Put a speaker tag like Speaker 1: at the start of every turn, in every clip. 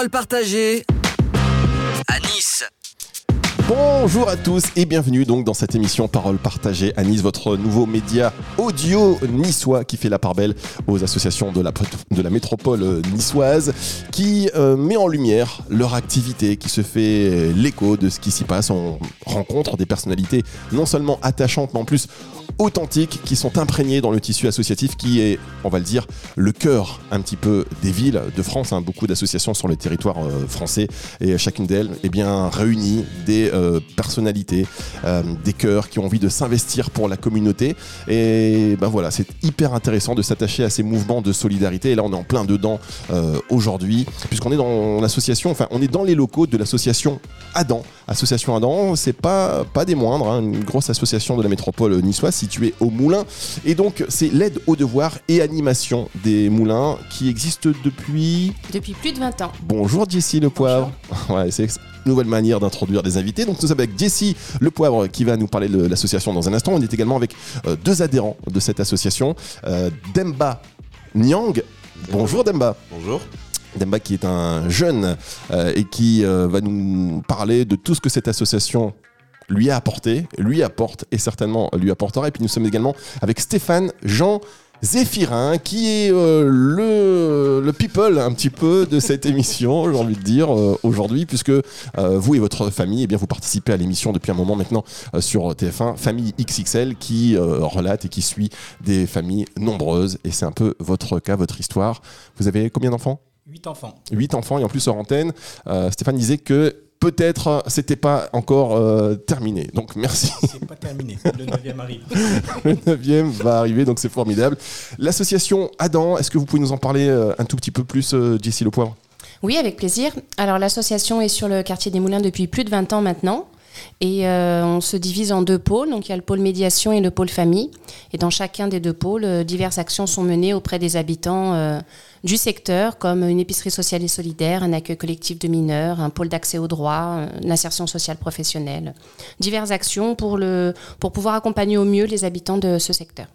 Speaker 1: Parole partagée à Nice.
Speaker 2: Bonjour à tous et bienvenue donc dans cette émission Parole partagée à Nice, votre nouveau média audio niçois qui fait la part belle aux associations de la, métropole niçoise, qui euh, met en lumière leur activité, qui se fait l'écho de ce qui s'y passe. On rencontre des personnalités non seulement attachantes, mais en plus authentiques qui sont imprégnés dans le tissu associatif qui est, on va le dire, le cœur un petit peu des villes de France. Hein. Beaucoup d'associations sur le territoire euh, français et chacune d'elles eh bien, réunit des euh, personnalités, euh, des cœurs qui ont envie de s'investir pour la communauté. Et ben voilà, c'est hyper intéressant de s'attacher à ces mouvements de solidarité. Et là, on est en plein dedans aujourd'hui, puisqu'on est dans l'association, enfin, on est dans les locaux de l'association Adam. Association Adam, c'est pas, pas des moindres, hein. une grosse association de la métropole niçoise au Moulin. Et donc, c'est l'aide aux devoirs et animation des moulins qui existe depuis.
Speaker 3: Depuis plus de 20 ans.
Speaker 2: Bonjour Jessie Le Poivre. Ouais, c'est une nouvelle manière d'introduire des invités. Donc, nous sommes avec Jessie Le Poivre qui va nous parler de l'association dans un instant. On est également avec euh, deux adhérents de cette association, euh, Demba Nyang. Bonjour Demba.
Speaker 4: Bonjour.
Speaker 2: Demba qui est un jeune euh, et qui euh, va nous parler de tout ce que cette association lui a apporté, lui apporte et certainement lui apportera. Et puis nous sommes également avec Stéphane Jean Zéphirin, qui est euh, le, le, people un petit peu de cette émission, j'ai envie de dire, aujourd'hui, puisque vous et votre famille, eh bien, vous participez à l'émission depuis un moment maintenant sur TF1, Famille XXL, qui relate et qui suit des familles nombreuses. Et c'est un peu votre cas, votre histoire. Vous avez combien d'enfants?
Speaker 5: 8 enfants.
Speaker 2: 8 enfants et en plus hors antenne. Euh, Stéphane disait que peut-être c'était pas encore euh, terminé. Donc merci.
Speaker 5: C'est pas terminé. Le 9e arrive.
Speaker 2: le 9e va arriver, donc c'est formidable. L'association Adam, est-ce que vous pouvez nous en parler euh, un tout petit peu plus, Jessie Le Poivre?
Speaker 3: Oui, avec plaisir. Alors l'association est sur le quartier des Moulins depuis plus de 20 ans maintenant. Et on se divise en deux pôles. Donc il y a le pôle médiation et le pôle famille. Et dans chacun des deux pôles, diverses actions sont menées auprès des habitants du secteur, comme une épicerie sociale et solidaire, un accueil collectif de mineurs, un pôle d'accès aux droits, l'insertion sociale professionnelle. Diverses actions pour, le, pour pouvoir accompagner au mieux les habitants de ce secteur.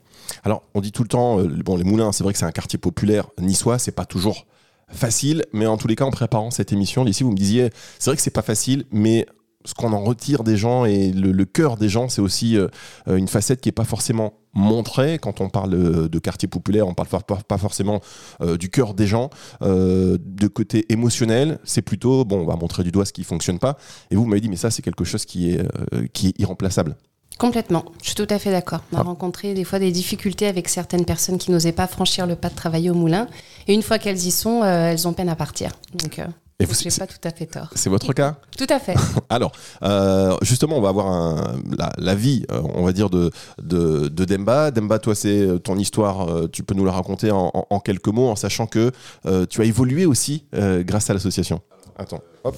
Speaker 2: Alors, on dit tout le temps, euh, bon, les Moulins, c'est vrai que c'est un quartier populaire niçois, c'est pas toujours facile, mais en tous les cas, en préparant cette émission, ici, vous me disiez, c'est vrai que c'est pas facile, mais ce qu'on en retire des gens et le, cœur des gens, c'est aussi euh, une facette qui n'est pas forcément montrée. Quand on parle de quartier populaire, on ne parle pas, forcément euh, du cœur des gens. Euh, de côté émotionnel, c'est plutôt, bon, on va montrer du doigt ce qui ne fonctionne pas. Et vous m'avez dit, mais ça, c'est quelque chose qui est, qui est irremplaçable.
Speaker 3: Complètement, je suis tout à fait d'accord. On a ah. rencontré des fois des difficultés avec certaines personnes qui n'osaient pas franchir le pas de travailler au moulin. Et une fois qu'elles y sont, elles ont peine à partir. Donc,
Speaker 2: et
Speaker 3: vous pas tout à fait tort.
Speaker 2: C'est votre cas
Speaker 3: Tout à fait.
Speaker 2: Alors, euh, justement, on va avoir un, la, vie, euh, on va dire, de, de, Demba. Demba, toi, c'est euh, ton histoire, tu peux nous la raconter en, en quelques mots, en sachant que tu as évolué aussi grâce à l'association. Attends, hop.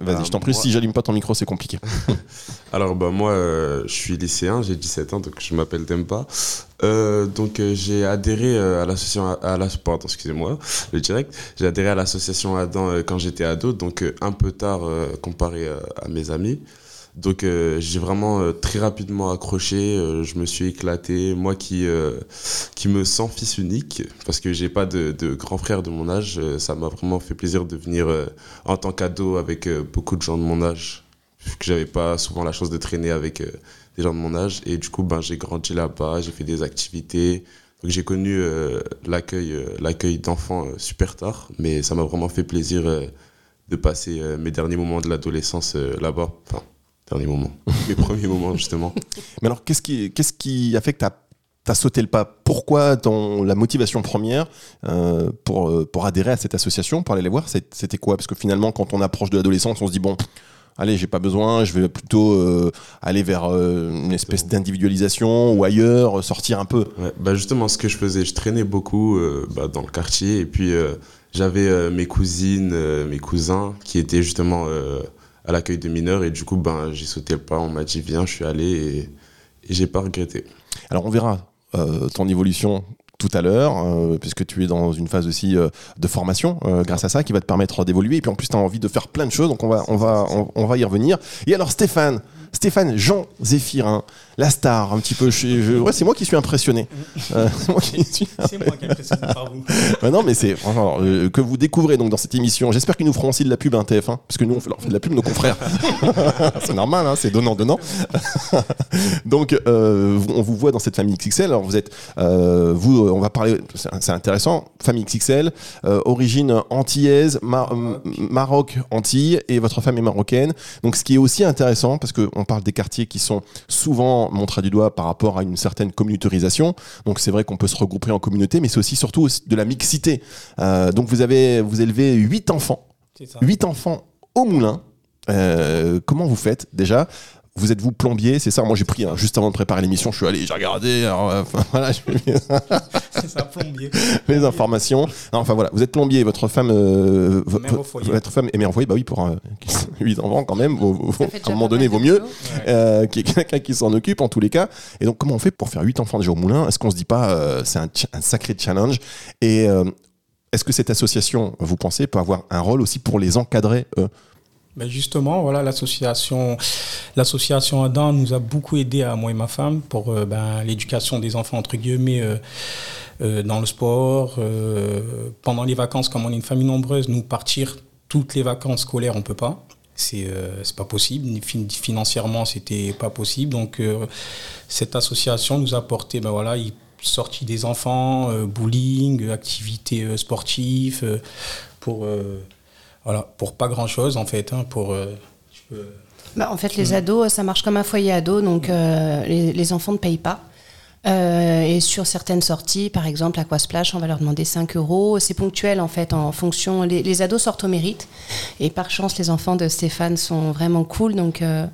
Speaker 2: Vas-y, je t'en prie, si j'allume pas ton micro, c'est compliqué.
Speaker 4: Alors, bah, moi, euh, je suis lycéen, j'ai 17 ans, donc je m'appelle Tempa. Euh, donc, euh, j'ai adhéré à l'association, à la, pardon, excusez-moi, le direct. J'ai adhéré à l'association Adam quand j'étais ado, donc un peu tard comparé à mes amis. Donc euh, j'ai vraiment euh, très rapidement accroché, euh, je me suis éclaté. Moi qui, qui me sens fils unique, parce que j'ai pas de, de, grand frère de mon âge, ça m'a vraiment fait plaisir de venir en tant qu'ado avec beaucoup de gens de mon âge, vu que j'avais pas souvent la chance de traîner avec des gens de mon âge. Et du coup, ben, j'ai grandi là-bas, j'ai fait des activités. Donc j'ai connu l'accueil l'accueil d'enfants super tard, mais ça m'a vraiment fait plaisir de passer mes derniers moments de l'adolescence là-bas dernier moment, mes premiers moments justement.
Speaker 2: Mais alors, qu'est-ce qui, qu'est-ce qui a fait que tu as, sauté le pas? Pourquoi ton, la motivation première euh, pour, euh, pour adhérer à cette association, pour aller les voir, c'était quoi? Parce que finalement, quand on approche de l'adolescence, on se dit, bon, allez, j'ai pas besoin, je vais plutôt euh, aller vers une espèce d'individualisation ou ailleurs, sortir un peu.
Speaker 4: bah justement, ce que je faisais, je traînais beaucoup bah, dans le quartier. Et puis j'avais mes cousines, mes cousins qui étaient justement à l'accueil de mineurs. Et du coup, ben, j'ai sauté le pas. On m'a dit, viens, je suis allé et, et j'ai pas regretté.
Speaker 2: Alors, on verra euh, ton évolution tout à l'heure, euh, puisque tu es dans une phase aussi euh, de formation grâce à ça, qui va te permettre d'évoluer. Et puis en plus, tu as envie de faire plein de choses, donc on va, on va, on, va y revenir. Et alors Stéphane, Stéphane Jean Zéphirin, la star, un petit peu. Je, ouais, c'est moi qui suis impressionné. Euh, c'est moi qui suis
Speaker 5: impressionné par vous.
Speaker 2: Bah non, mais c'est euh, que vous découvrez donc dans cette émission. J'espère qu'ils nous feront aussi de la pub à TF1, parce que nous on fait, leur fait de la pub nos confrères. c'est normal, hein, c'est donnant donnant. donc euh, on vous voit dans cette famille XXL. Alors vous êtes, vous, on va parler, c'est intéressant. Famille XXL, origine antillaise, Mar- Maroc, Antilles, et votre femme est marocaine. Donc ce qui est aussi intéressant, parce que on parle des quartiers qui sont souvent montrés du doigt par rapport à une certaine communautarisation. Donc c'est vrai qu'on peut se regrouper en communauté, mais c'est aussi surtout de la mixité. Euh, donc vous avez vous élevez huit enfants, huit enfants au moulin. Euh, comment vous faites déjà? Vous êtes vous plombier, c'est ça Moi j'ai pris hein, juste avant de préparer l'émission, je suis allé, j'ai regardé, alors, euh, enfin, voilà, je
Speaker 5: C'est ça, plombier.
Speaker 2: les informations. Non, enfin voilà, vous êtes plombier, votre femme, euh, votre femme est mère au foyer, bah oui pour euh, 8 enfants quand même. vaut- à un moment donné, vaut mieux euh, qu'il y ait quelqu'un qui s'en occupe en tous les cas. Et donc comment on fait pour faire 8 enfants déjà au moulin? Est-ce qu'on se dit pas euh, c'est un, un sacré challenge? Et euh, est-ce que cette association, vous pensez, peut avoir un rôle aussi pour les encadrer eux?
Speaker 5: Ben justement, voilà, l'association, l'association Adam nous a beaucoup aidé à moi et ma femme pour euh, ben, l'éducation des enfants entre guillemets euh, euh, dans le sport. pendant les vacances, comme on est une famille nombreuse, nous partir toutes les vacances scolaires, on peut pas. C'est pas possible. Financièrement, c'était pas possible. Donc cette association nous a apporté, ben voilà, il- sortie des enfants, bowling, activités sportives, pour voilà, pour pas grand chose en fait. hein, pour, euh, je peux-
Speaker 3: Bah, en fait, les ados, ça marche comme un foyer ado, donc euh, les, les enfants ne payent pas. Euh, et sur certaines sorties, par exemple Aquasplash, on va leur demander 5 euros. C'est ponctuel en fait, en fonction. Les, les ados sortent au mérite. Et par chance, les enfants de Stéphane sont vraiment cool. Donc, euh,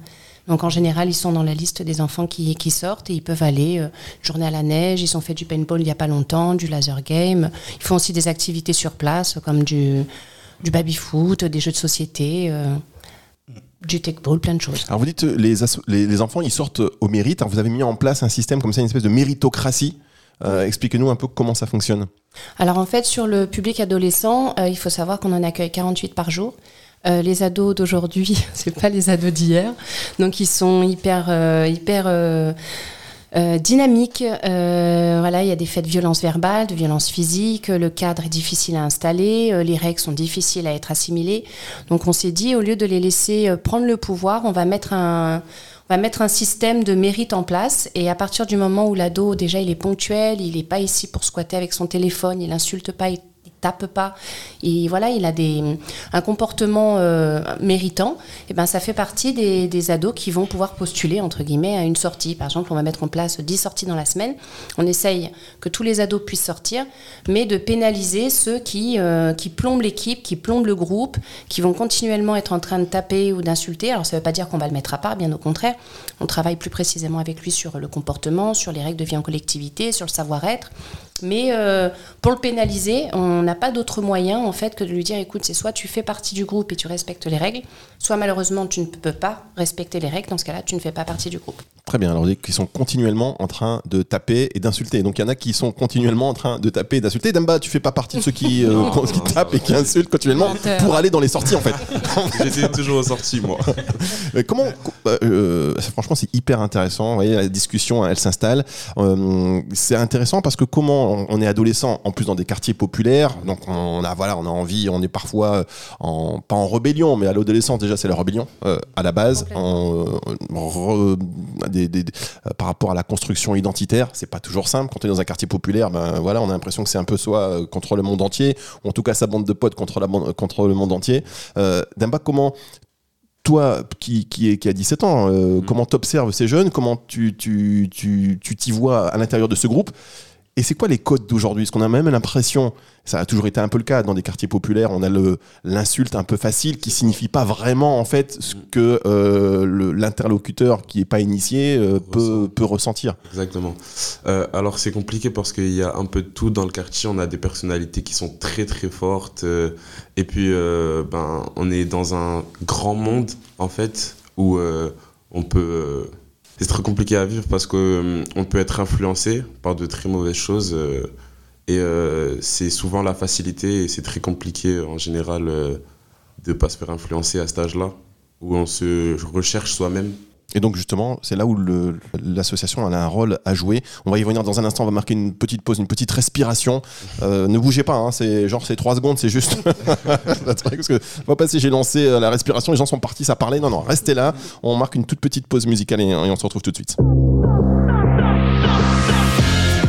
Speaker 3: donc en général, ils sont dans la liste des enfants qui, qui sortent et ils peuvent aller euh, journée à la neige. Ils ont fait du paintball il n'y a pas longtemps, du laser game. Ils font aussi des activités sur place comme du, du baby-foot, des jeux de société. euh, du tech ball, plein de choses.
Speaker 2: Alors vous dites euh, les, les, les enfants ils sortent au mérite. Alors, vous avez mis en place un système comme ça, une espèce de méritocratie. Euh, Expliquez-nous un peu comment ça fonctionne.
Speaker 3: Alors en fait, sur le public adolescent, euh, il faut savoir qu'on en accueille 48 par jour. Euh, les ados d'aujourd'hui, c'est pas les ados d'hier, donc ils sont hyper, euh, hyper euh, dynamiques. Euh, voilà, il y a des faits de violence verbale, de violence physique. Le cadre est difficile à installer, euh, les règles sont difficiles à être assimilées. Donc on s'est dit, au lieu de les laisser euh, prendre le pouvoir, on va mettre un on va mettre un système de mérite en place et à partir du moment où l'ado déjà il est ponctuel, il n'est pas ici pour squatter avec son téléphone, il insulte pas, tape pas, et voilà il a des, un comportement euh, méritant, et ben ça fait partie des, des ados qui vont pouvoir postuler entre guillemets à une sortie. Par exemple, on va mettre en place 10 sorties dans la semaine. On essaye que tous les ados puissent sortir, mais de pénaliser ceux qui euh, qui plombent l'équipe, qui plombent le groupe, qui vont continuellement être en train de taper ou d'insulter. Alors ça ne veut pas dire qu'on va le mettre à part, bien au contraire. On travaille plus précisément avec lui sur le comportement, sur les règles de vie en collectivité, sur le savoir-être. Mais euh, pour le pénaliser, on n'a pas d'autre moyen en fait que de lui dire écoute, c'est soit tu fais partie du groupe et tu respectes les règles, soit malheureusement tu ne peux pas respecter les règles. Dans ce cas-là, tu ne fais pas partie du groupe.
Speaker 2: Très bien. Alors qu'ils sont continuellement en train de taper et d'insulter. Donc il y en a qui sont continuellement en train de taper et d'insulter. Damba, tu fais pas partie de ceux qui, euh,
Speaker 4: Non,
Speaker 2: qui
Speaker 4: non,
Speaker 2: tapent
Speaker 4: ça
Speaker 2: et qui insultent continuellement
Speaker 3: Menteur.
Speaker 2: pour aller dans les sorties en fait.
Speaker 4: J'étais toujours sorti, moi.
Speaker 2: Mais comment euh, euh, franchement c'est hyper intéressant vous voyez la discussion elle s'installe Euh, c'est intéressant parce que comment on est adolescent en plus dans des quartiers populaires donc on a voilà on a envie on est parfois en pas en rébellion mais à l'adolescence déjà c'est la rébellion euh, à la base. En, euh, re- des- des- des- euh, par rapport à la construction identitaire c'est pas toujours simple. Quand on est dans un quartier populaire ben voilà on a l'impression que c'est un peu soit euh, contre le monde entier ou en tout cas sa bande de potes contre la bande, contre le monde entier. Euh, Damba comment toi qui, qui, est, qui a 17 ans, euh,
Speaker 4: Mm.
Speaker 2: comment t'observes ces jeunes? Comment tu tu, tu, tu t'y vois à l'intérieur de ce groupe? Et c'est quoi les codes d'aujourd'hui? Parce qu'on a même l'impression, ça a toujours été un peu le cas dans des quartiers populaires, on a l'insulte un peu facile qui signifie pas vraiment en fait ce que euh, l'interlocuteur qui est pas initié euh, peut, peut ressentir.
Speaker 4: Exactement. Euh, alors c'est compliqué parce qu'il y a un peu de tout dans le quartier. On a des personnalités qui sont très très fortes. et puis ben, on est dans un grand monde en fait où on peut... c'est très compliqué à vivre parce que euh, peut être influencé par de très mauvaises choses. euh, et euh, c'est souvent la facilité et c'est très compliqué en général de pas se faire influencer à cet âge-là où on se recherche soi-même
Speaker 2: Et donc justement, c'est là où l'association a un rôle à jouer. On va y revenir dans un instant, on va marquer une petite pause, une petite respiration. Euh, ne bougez pas, hein, c'est genre c'est trois secondes, c'est juste. Parce que pas passer, j'ai lancé euh, la respiration, les gens sont partis, ça parlait. Non, non, restez là. On marque une toute petite pause musicale et, et on se retrouve tout de suite.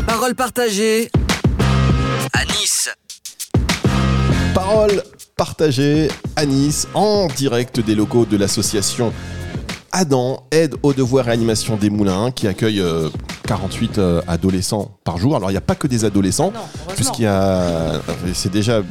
Speaker 1: Parole partagée à Nice.
Speaker 2: Parole partagée à Nice en direct des locaux de l'association Adam, aide aux devoirs et animation des moulins, qui accueille euh, 48 euh, adolescents par jour. Alors il n'y a pas que des adolescents, puisqu'il y a. C'est déjà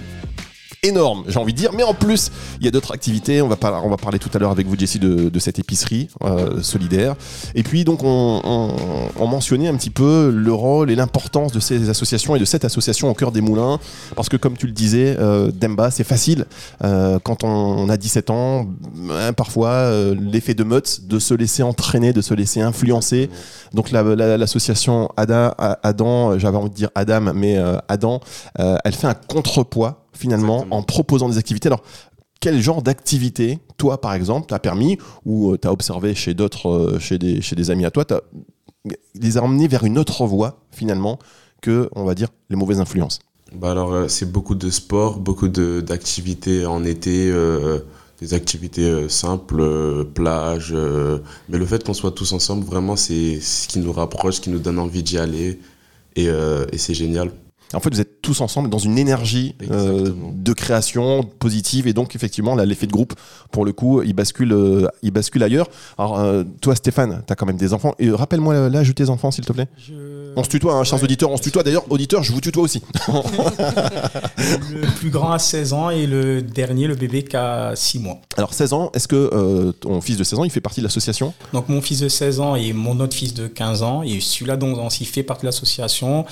Speaker 2: énorme, j'ai envie de dire. Mais en plus, il y a d'autres activités. On va, par- on va parler tout à l'heure avec vous, Jessie, de, de cette épicerie euh, solidaire. Et puis, donc, on, on- on mentionnait un petit peu le rôle et l'importance de ces associations et de cette association au cœur des moulins. Parce que, comme tu le disais, euh, Demba, c'est facile. euh, quand on a 17 ans, hein, parfois, euh, l'effet de meute, de se laisser entraîner, de se laisser influencer. Donc, la- la- l'association Ada, Adam, euh, j'avais envie de dire Adam, mais euh, Adam, euh, elle fait un contrepoids finalement
Speaker 4: Exactement.
Speaker 2: en proposant des activités. Alors, quel genre d'activité, toi par exemple, t'as permis ou tu as observé chez d'autres, euh, chez, des, chez des amis à toi, t'as- les a emmenés vers une autre voie finalement que, on va dire, les mauvaises influences?
Speaker 4: Bah alors, euh, c'est beaucoup de sport, beaucoup d'activités en été, euh, des activités euh, simples, euh, plage. euh, mais le fait qu'on soit tous ensemble, vraiment, c'est ce qui nous rapproche, ce qui nous donne envie d'y aller. Et, euh, et c'est génial.
Speaker 2: En fait, vous êtes tous ensemble dans une énergie euh, de création positive et donc effectivement là, l'effet de groupe, pour le coup, il bascule, euh, il bascule ailleurs. Alors euh, toi, Stéphane, tu as quand même des enfants. Et rappelle-moi l'âge de tes enfants, s'il te plaît. On se tutoie, hein, chers
Speaker 5: Ouais.
Speaker 2: auditeurs. On se tutoie. D'ailleurs, auditeurs, je vous tutoie aussi.
Speaker 5: Le plus grand a 16 ans et le dernier, le bébé, qui a 6 mois.
Speaker 2: Alors 16 ans, est-ce que euh, ton fils de 16 ans, il fait partie de l'association?
Speaker 5: Donc mon fils de 16 ans et mon autre fils de 15 ans, et celui-là dont on s'y fait partie de l'association.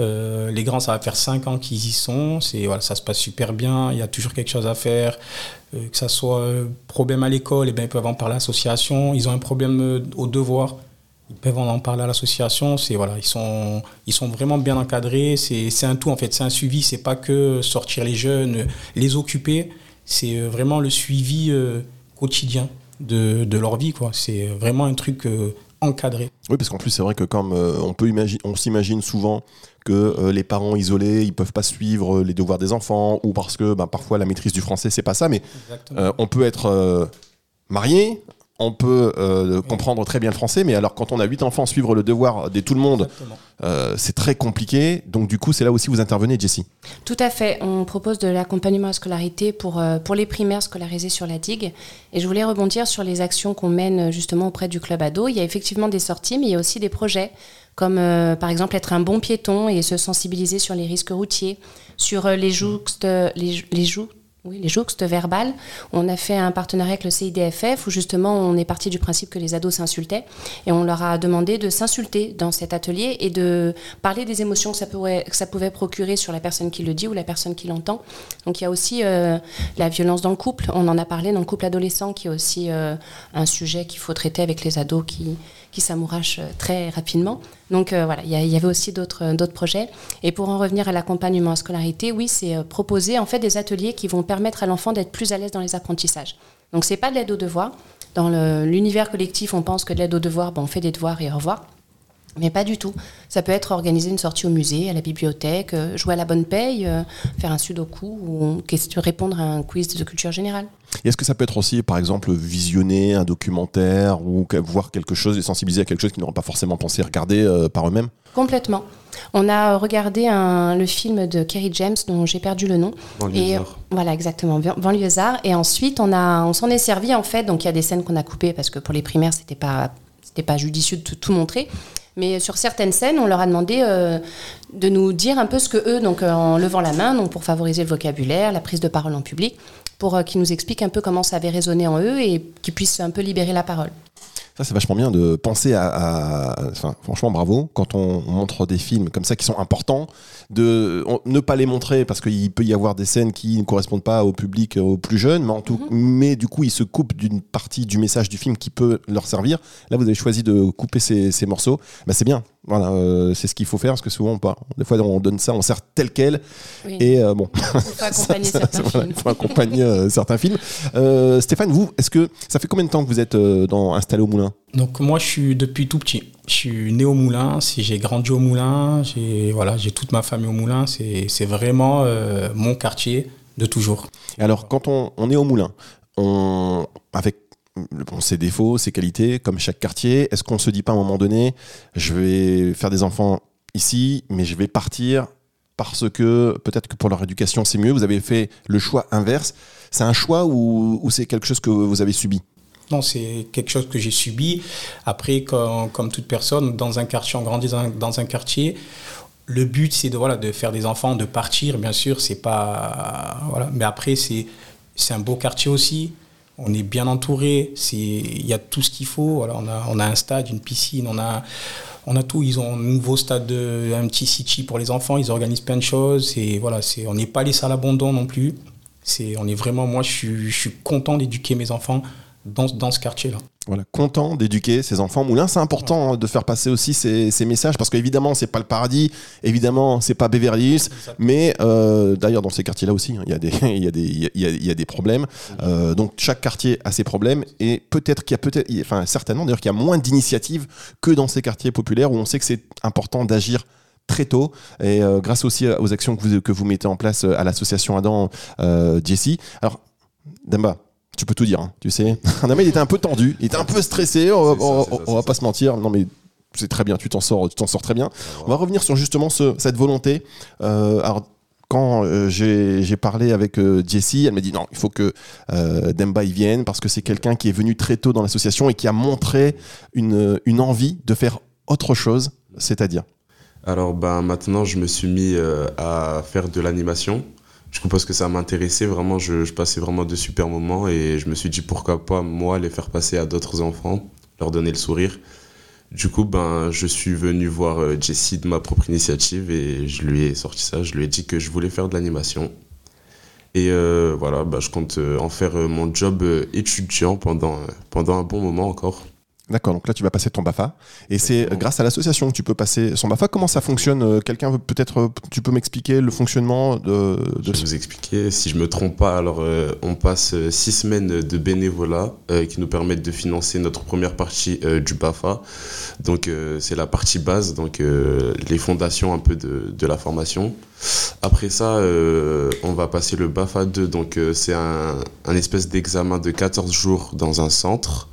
Speaker 5: Euh, les grands, ça va faire 5 ans qu'ils y sont. C'est voilà, ça se passe super bien. Il y a toujours quelque chose à faire. Euh, que ça soit problème à l'école, et ben ils peuvent en parler à l'association. Ils ont un problème au devoir. Ils peuvent en parler à l'association. C'est voilà, ils sont ils sont vraiment bien encadrés. C'est c'est un tout en fait. C'est un suivi. C'est pas que sortir les jeunes, les occuper. C'est euh, vraiment le suivi euh, quotidien de, de leur vie quoi. C'est vraiment un truc euh, encadré.
Speaker 2: Oui, parce qu'en plus, c'est vrai que comme euh, on peut imaginer, on s'imagine souvent que les parents isolés, ils peuvent pas suivre les devoirs des enfants, ou parce que bah, parfois la maîtrise du français, c'est pas ça, mais on peut être marié, on peut euh, comprendre très bien le français, mais alors quand on a huit enfants, suivre le devoir de tout le monde, euh, c'est très compliqué. Donc du coup, c'est là aussi où vous intervenez, Jessie.
Speaker 3: Tout à fait. On propose de l'accompagnement à la scolarité pour, euh, pour les primaires scolarisés sur la digue. Et je voulais rebondir sur les actions qu'on mène justement auprès du club ado. Il y a effectivement des sorties, mais il y a aussi des projets, comme euh, par exemple être un bon piéton et se sensibiliser sur les risques routiers, sur euh, les jouxtes, les, les jou- oui, les jouxtes verbales. On a fait un partenariat avec le CIDFF où justement on est parti du principe que les ados s'insultaient et on leur a demandé de s'insulter dans cet atelier et de parler des émotions que ça, pouvait procurer sur la personne qui le dit ou la personne qui l'entend. Donc il y a aussi euh, la violence dans le couple. On en a parlé dans le couple adolescent qui est aussi euh, un sujet qu'il faut traiter avec les ados qui, qui s'amourachent euh, très rapidement. Donc euh, voilà, il y, avait aussi d'autres euh, d'autres projets. Et pour en revenir à l'accompagnement à scolarité, oui, c'est proposer en fait des ateliers qui vont permettre à l'enfant d'être plus à l'aise dans les apprentissages. Donc c'est pas de l'aide aux devoirs. Dans l'univers collectif, on pense que de l'aide aux devoirs, ben, on fait des devoirs et au revoir. Mais pas du tout. Ça peut être organiser une sortie au musée, à la bibliothèque, euh, jouer à la bonne paye, euh, faire un sudoku ou répondre à un quiz de culture générale.
Speaker 2: Est-ce que ça peut être aussi, par exemple, visionner un documentaire ou voir quelque chose et sensibiliser à quelque chose qu'ils n'auraient pas forcément pensé regarder euh, par eux-mêmes?
Speaker 3: Complètement. On a regardé un- le film de Kerry James dont j'ai perdu le nom. Et voilà, exactement, Ban- banlieusard. Et ensuite, on, a, on s'en est servi en fait. Donc il y a des scènes qu'on a coupées parce que pour les primaires, c'était pas, c'était pas judicieux de tout montrer. Mais sur certaines scènes, on leur a demandé euh, de nous dire un peu ce que eux, donc euh, en levant la main, donc pour favoriser le vocabulaire, la prise de parole en public, pour euh, qu'ils nous expliquent un peu comment ça avait résonné en eux et qu'ils puissent un peu libérer la parole.
Speaker 2: Ça, c'est vachement bien de penser à. à- enfin, franchement, bravo. Quand on montre des films comme ça qui sont importants, de on- ne pas les montrer parce qu'il peut y avoir des scènes qui ne correspondent pas au public, euh, aux plus jeunes, mais, en tout, mais du coup, ils se coupent d'une partie du message du film qui peut leur servir. Là, vous avez choisi de couper ces, ces morceaux. Bah, c'est bien. Voilà, euh, c'est ce qu'il faut faire parce que souvent, pas. Des fois, on donne ça, on sert tel quel.
Speaker 3: Oui.
Speaker 2: Et euh, bon,
Speaker 3: Il faut accompagner
Speaker 2: ça-
Speaker 3: certains
Speaker 2: voilà,
Speaker 3: films.
Speaker 2: il faut accompagner euh, certains films. Stéphane, vous, est-ce que ça fait combien de temps que vous êtes euh, dans, installé au Moulin?
Speaker 5: Donc moi, je suis depuis tout petit. Je suis né au Moulin, si j'ai grandi au Moulin, j'ai voilà, j'ai toute ma famille au Moulin. C'est c'est vraiment euh, mon quartier de toujours.
Speaker 2: Et Alors, quand on, on est au Moulin, on, avec ses défauts, ses qualités, comme chaque quartier, est-ce qu'on se dit pas à un moment donné, je vais faire des enfants ici, mais je vais partir parce que peut-être que pour leur éducation c'est mieux. Vous avez fait le choix inverse. C'est un choix ou, c'est quelque chose que vous avez subi?
Speaker 5: Non, c'est quelque chose que j'ai subi. Après, comme, comme toute personne, dans un quartier, on grandit dans un, dans un quartier. Le but, c'est de, voilà, de faire des enfants, de partir, bien sûr. C'est pas. Voilà. Mais après, c'est c'est un beau quartier aussi. On est bien entouré. Il y a tout ce qu'il faut. On, a, un stade, une piscine, on a, on a tout. Ils ont un nouveau stade, de, un petit city pour les enfants. Ils organisent plein de choses. Et voilà, c'est, on n'est pas laissé à l'abandon non plus. C'est, on est vraiment, moi, je suis content d'éduquer mes enfants dans, dans ce quartier-là.
Speaker 2: Voilà, content d'éduquer ses enfants moulin. C'est important hein, de faire passer aussi ces, ces messages parce qu'évidemment, c'est pas le paradis, évidemment, c'est pas Beverly Hills, mais euh, d'ailleurs, dans ces quartiers-là aussi, il y, a des- y, y y y a problèmes. Euh, donc, chaque quartier a ses problèmes et peut-être qu'il y a peut-être, enfin, certainement d'ailleurs, qu'il y a moins d'initiatives que dans ces quartiers populaires où on sait que c'est important d'agir très tôt et euh, grâce aussi aux actions que vous, que vous mettez en place à l'association Adam Jessie. Alors, Damba, tu peux tout dire, hein, tu sais. Damba, il était un peu tendu, il était un peu stressé, on, on-
Speaker 4: ça,
Speaker 2: on va pas se mentir. Non, mais c'est très bien, tu t'en sors, tu t'en sors très bien. On va revenir sur justement ce- cette volonté. Euh, alors, quand euh, j'ai parlé avec euh, Jessie, elle m'a dit non, il faut que Demba y vienne parce que c'est quelqu'un qui est venu très tôt dans l'association et qui a montré une, une envie de faire autre chose, c'est-à-dire?
Speaker 4: Alors ben, maintenant, je me suis mis à faire de l'animation. Du coup, parce que ça m'intéressait vraiment, je, passais vraiment de super moments et je me suis dit pourquoi pas moi les faire passer à d'autres enfants, leur donner le sourire. Du coup, ben, je suis venu voir euh, Jessie de ma propre initiative et je lui ai sorti ça. Je lui ai dit que je voulais faire de l'animation. Et euh, voilà, ben, je compte euh, en faire mon job étudiant pendant, pendant un bon moment encore.
Speaker 2: D'accord, donc là tu vas passer ton BAFA. Et c'est grâce à l'association que tu peux passer son BAFA. Comment ça fonctionne Euh, Quelqu'un veut peut-être, euh, tu peux m'expliquer le fonctionnement de,
Speaker 4: Je vais vous expliquer. Si je me trompe pas, alors euh, on passe six semaines de bénévolat euh, qui nous permettent de financer notre première partie euh, du BAFA. Donc c'est la partie base, donc les fondations un peu de, de la formation. Après ça, euh, on va passer le BAFA 2, donc euh, c'est un, un espèce d'examen de 14 jours dans un centre.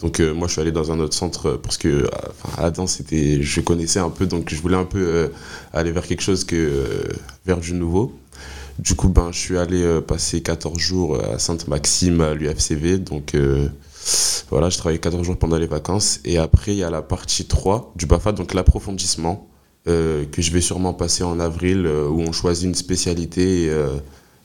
Speaker 4: Donc euh, moi je suis allé dans un autre centre euh, parce que euh, enfin, Adam c'était je connaissais un peu donc je voulais un peu aller vers quelque chose que vers du nouveau. Du coup ben je suis allé passer 14 jours à Sainte-Maxime à l'UFCV donc voilà, je travaillais 14 jours pendant les vacances et après il y a la partie 3 du BAFA donc l'approfondissement que je vais sûrement passer en avril où on choisit une spécialité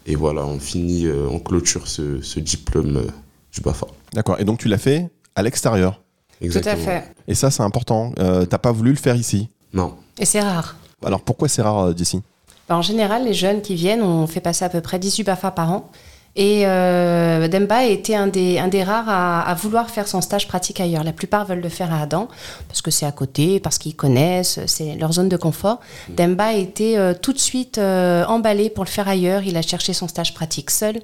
Speaker 4: et, voilà, on finit on clôture ce, diplôme du BAFA.
Speaker 2: D'accord. Et donc tu l'as fait à l'extérieur.
Speaker 3: Tout à fait.
Speaker 2: Et ça, c'est important. Euh, T'as pas voulu le faire ici.
Speaker 4: Non.
Speaker 3: Et c'est rare.
Speaker 2: Alors pourquoi c'est rare, euh, Jessie
Speaker 3: Bah, en général, les jeunes qui viennent, on fait passer à peu près 18 BAFA par an. Et euh, Demba a été un des, un des rares à, à vouloir faire son stage pratique ailleurs. La plupart veulent le faire à Adam, parce que c'est à côté, parce qu'ils connaissent, c'est leur zone de confort. Demba a été euh, tout de suite euh, emballé pour le faire ailleurs. Il a cherché son stage pratique seul.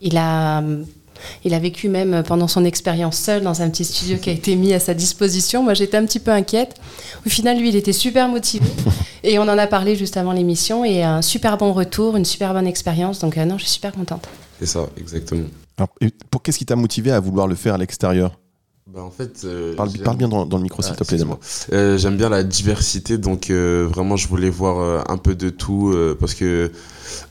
Speaker 3: Il a, il a vécu même pendant son expérience seul dans un petit studio qui a été mis à sa disposition. Moi, j'étais un petit peu inquiète. Au final, lui, il était super motivé. Et on en a parlé juste avant l'émission. Et un super bon retour, une super bonne expérience. Donc, euh, non, je suis super contente.
Speaker 4: C'est ça, exactement.
Speaker 2: Alors, pour qu'est-ce qui t'a motivé à vouloir le faire à l'extérieur?
Speaker 4: Bah, en fait, euh,
Speaker 2: parle, bien dans, dans le micro, s'il
Speaker 4: Ah,
Speaker 2: te plaît.
Speaker 4: Euh, J'aime bien la diversité, donc euh, vraiment je voulais voir euh, un peu de tout euh, parce que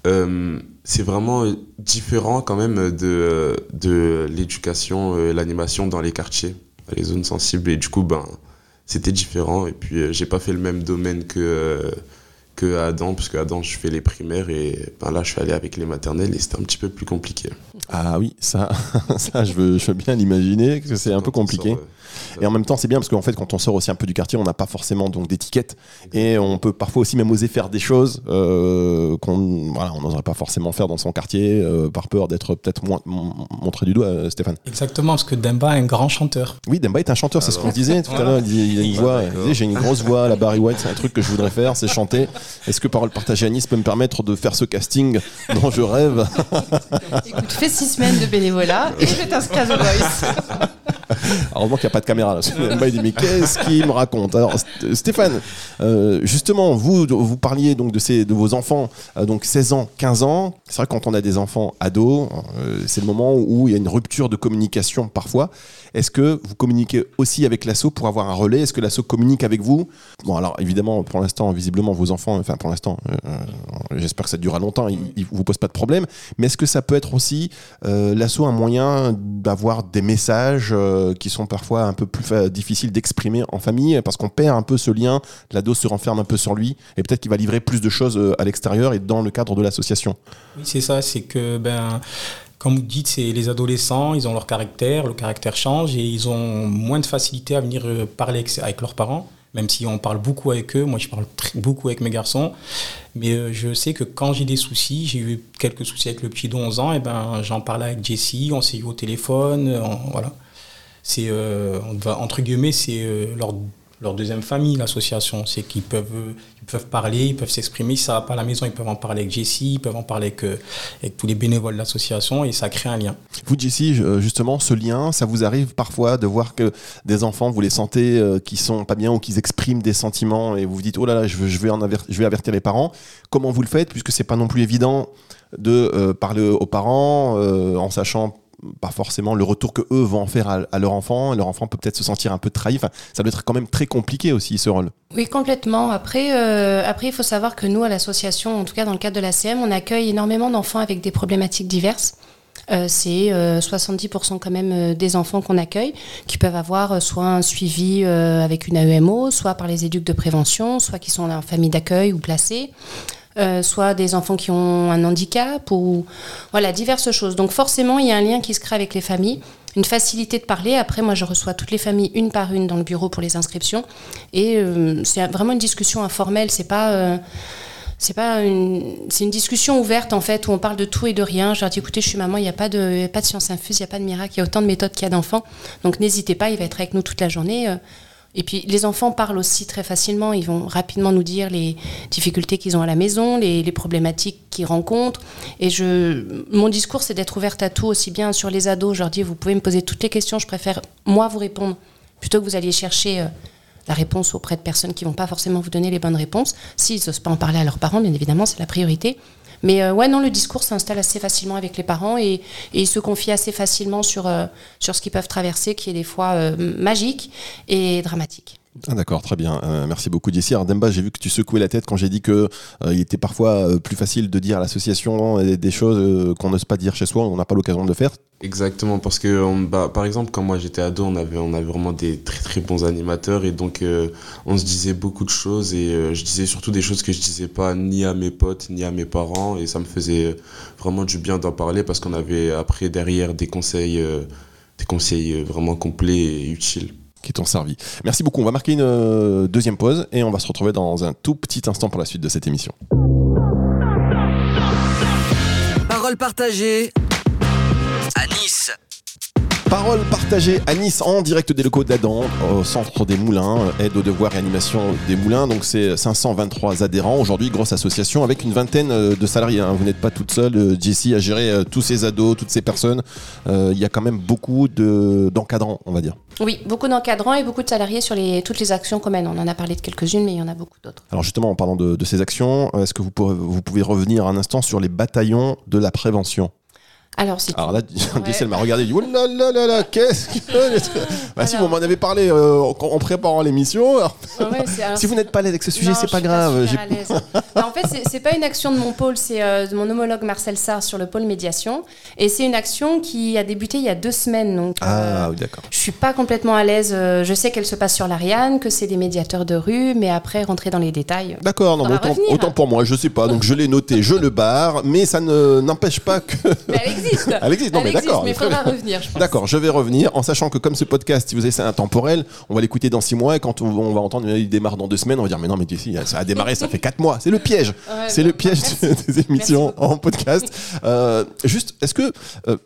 Speaker 4: euh, c'est vraiment différent quand même de, de l'éducation, euh, l'animation dans les quartiers, les zones sensibles et du coup ben c'était différent et puis euh, j'ai pas fait le même domaine que euh, que Adam parce que Adam je fais les primaires et ben là je suis allé avec les maternelles et c'était un petit peu plus compliqué.
Speaker 2: Ah oui, ça, ça je, veux, je veux bien l'imaginer que c'est un peu compliqué.
Speaker 4: Sort,
Speaker 2: Et en même temps, c'est bien parce qu'en fait, quand on sort aussi un peu du quartier, on n'a pas forcément donc d'étiquette et on peut parfois aussi même oser faire des choses euh, qu'on voilà, on n'oserait pas forcément faire dans son quartier euh, par peur d'être peut-être moins montré du doigt, euh, Stéphane.
Speaker 5: Exactement, parce que Demba est un grand chanteur.
Speaker 2: Oui, Demba est un chanteur, c'est ce qu'on disait tout à l'heure. Il a une voix,
Speaker 4: d'accord.
Speaker 2: il disait, j'ai une grosse voix, la Barry White, c'est un truc que je voudrais faire, c'est chanter. Est-ce que Parole partagée à Nice peut me permettre de faire ce casting dont je rêve?
Speaker 3: Écoute, fais six semaines de bénévolat et je t'inscris à The Voice.
Speaker 2: Heureusement qu'il n'y a pas de caméra il dit mais qu'est-ce qu'il me raconte Alors St- Stéphane, euh, justement, vous vous parliez donc de ces de vos enfants, euh, donc 16 ans, 15 ans. C'est vrai quand on a des enfants ados, euh, c'est le moment où il y a une rupture de communication parfois. Est-ce que vous communiquez aussi avec l'asso pour avoir un relais? Est-ce que l'asso communique avec vous? Bon alors évidemment pour l'instant visiblement vos enfants, enfin pour l'instant, j'espère que ça durera longtemps, ils, ils vous posent pas de problème. Mais est-ce que ça peut être aussi l'asso un moyen d'avoir des messages qui sont parfois un peu plus fa- difficiles d'exprimer en famille parce qu'on perd un peu ce lien, l'ado se renferme un peu sur lui et peut-être qu'il va livrer plus de choses euh, à l'extérieur et dans le cadre de l'association.
Speaker 5: Oui, c'est ça, c'est que, ben, comme vous dites, c'est les adolescents, ils ont leur caractère, le caractère change et ils ont moins de facilité à venir euh, parler avec, leurs parents, même si on parle beaucoup avec eux. Moi, je parle beaucoup avec mes garçons, mais euh, je sais que quand j'ai des soucis, j'ai eu quelques soucis avec le petit de 11 ans, et ben, j'en parlais avec Jessie, on s'est eu au téléphone, euh, on- voilà. C'est, euh, on va- entre guillemets, c'est euh, leur, leur deuxième famille, l'association. C'est qu'ils peuvent, euh, ils peuvent parler, ils peuvent s'exprimer. Ça va pas à la maison, ils peuvent en parler avec Jessie, ils peuvent en parler avec, avec tous les bénévoles de l'association et ça crée un lien.
Speaker 2: Vous, Jessie, je- justement, ce lien, ça vous arrive parfois de voir que des enfants, vous les sentez qui sont pas bien ou qui expriment des sentiments et vous vous dites, oh là là, je, je vais, avertir les parents. Comment vous le faites Puisque c'est pas non plus évident de parler aux parents en sachant pas forcément le retour que eux vont en faire à, leur enfant. Leur enfant peut peut-être se sentir un peu trahi. Enfin, ça doit être quand même très compliqué aussi ce rôle.
Speaker 3: Oui, complètement. Après, euh, après, il faut savoir que nous, à l'association, en tout cas dans le cadre de la CM, on accueille énormément d'enfants avec des problématiques diverses. Euh, c'est euh, 70% quand même euh, des enfants qu'on accueille qui peuvent avoir soit un suivi avec une AEMO, soit par les éduques de prévention, soit qui sont en famille d'accueil ou placés, euh, soit des enfants qui ont un handicap ou voilà diverses choses. Donc forcément, il y a un lien qui se crée avec les familles, une facilité de parler. Après, moi, je reçois toutes les familles une par une dans le bureau pour les inscriptions et euh, c'est vraiment une discussion informelle. C'est pas euh, c'est pas une, c'est une discussion ouverte en fait où on parle de tout et de rien. Je leur dis écoutez, je suis maman, il n'y a pas de, y a pas de science infuse, il n'y a pas de miracle, il y a autant de méthodes qu'il y a d'enfants. Donc n'hésitez pas, il va être avec nous toute la journée. Et puis les enfants parlent aussi très facilement, ils vont rapidement nous dire les difficultés qu'ils ont à la maison, les, problématiques qu'ils rencontrent. Et je, mon discours, c'est d'être ouverte à tout, aussi bien sur les ados. Je leur dis vous pouvez me poser toutes les questions, je préfère moi vous répondre plutôt que vous alliez chercher euh, la réponse auprès de personnes qui vont pas forcément vous donner les bonnes réponses. S'ils n'osent pas en parler à leurs parents, bien évidemment, c'est la priorité. Mais euh, ouais, non, le discours s'installe assez facilement avec les parents et, ils se confient assez facilement sur, euh, sur ce qu'ils peuvent traverser, qui est des fois euh, magique et dramatique.
Speaker 2: Ah, D'accord, très bien. Euh, merci beaucoup, Jessie. Alors, Demba, j'ai vu que tu secouais la tête quand j'ai dit que euh, il était parfois euh, plus facile de dire à l'association des choses qu'on n'ose pas dire chez soi, on n'a pas l'occasion de le faire.
Speaker 4: Exactement, parce que bah, par exemple, quand moi j'étais ado, on avait, on avait vraiment des très très bons animateurs et donc on se disait beaucoup de choses et je disais surtout des choses que je disais pas ni à mes potes ni à mes parents et ça me faisait vraiment du bien d'en parler parce qu'on avait après derrière des conseils, des conseils vraiment complets et utiles.
Speaker 2: Qui t'ont servi. Merci beaucoup. On va marquer une euh, deuxième pause et on va se retrouver dans un tout petit instant pour la suite de cette émission.
Speaker 1: Parole partagée.
Speaker 2: Parole partagée à Nice en direct des locaux d'Adam, au centre des Moulins, aide aux devoirs et animation des Moulins. Donc c'est 523 adhérents aujourd'hui, grosse association avec une vingtaine euh, de salariés. hein. Vous n'êtes pas toute seule, euh, Jessie, à gérer euh, tous ces ados, toutes ces personnes. Il y a quand même beaucoup de- d'encadrants, on va dire.
Speaker 3: Oui, beaucoup d'encadrants et beaucoup de salariés sur les, toutes les actions qu'on mène. On en a parlé de quelques-unes, mais il y en a beaucoup d'autres.
Speaker 2: Alors justement, en parlant de, de ces actions, est-ce que vous, pourrez- vous pouvez revenir un instant sur les bataillons de la prévention?
Speaker 3: Alors, c'est
Speaker 2: Alors là, Jessie, elle m'a regardé, elle dit, oh là là là là, qu'est-ce que... bah si, vous m'en avez parlé euh, en, en préparant l'émission. Alors,
Speaker 3: Ouais,
Speaker 2: Si vous n'êtes pas à l'aise avec ce sujet,
Speaker 3: Non,
Speaker 2: c'est pas grave.
Speaker 3: l'aise. Non, en fait, c'est- c'est pas une action de mon pôle, c'est euh, de mon homologue Marcel Sarr sur le pôle médiation. Et c'est une action qui a débuté il y a deux semaines. Donc, euh,
Speaker 2: Ah oui, d'accord.
Speaker 3: je suis pas complètement à l'aise. euh, Je sais qu'elle se passe sur l'Ariane, que c'est des médiateurs de rue, mais après, rentrer dans les détails.
Speaker 2: D'accord, non, autant,
Speaker 3: revenir.
Speaker 2: autant pour moi, je sais pas. Donc je l'ai noté, je le barre, mais ça ne n'empêche pas que.
Speaker 3: Mais elle existe.
Speaker 2: Elle existe, non, mais d'accord.
Speaker 3: mais il faudra revenir, je pense.
Speaker 2: D'accord, je vais revenir en sachant que comme ce podcast, si vous avez c'est intemporel, on va l'écouter dans six mois et quand on, on va entendre il démarre dans deux semaines, on va dire mais non mais tu sais, ça a démarré, ça fait quatre mois. C'est le piège.
Speaker 3: Ouais,
Speaker 2: C'est
Speaker 3: bon,
Speaker 2: le piège
Speaker 3: merci.
Speaker 2: des émissions en podcast. Euh, juste, est-ce que euh,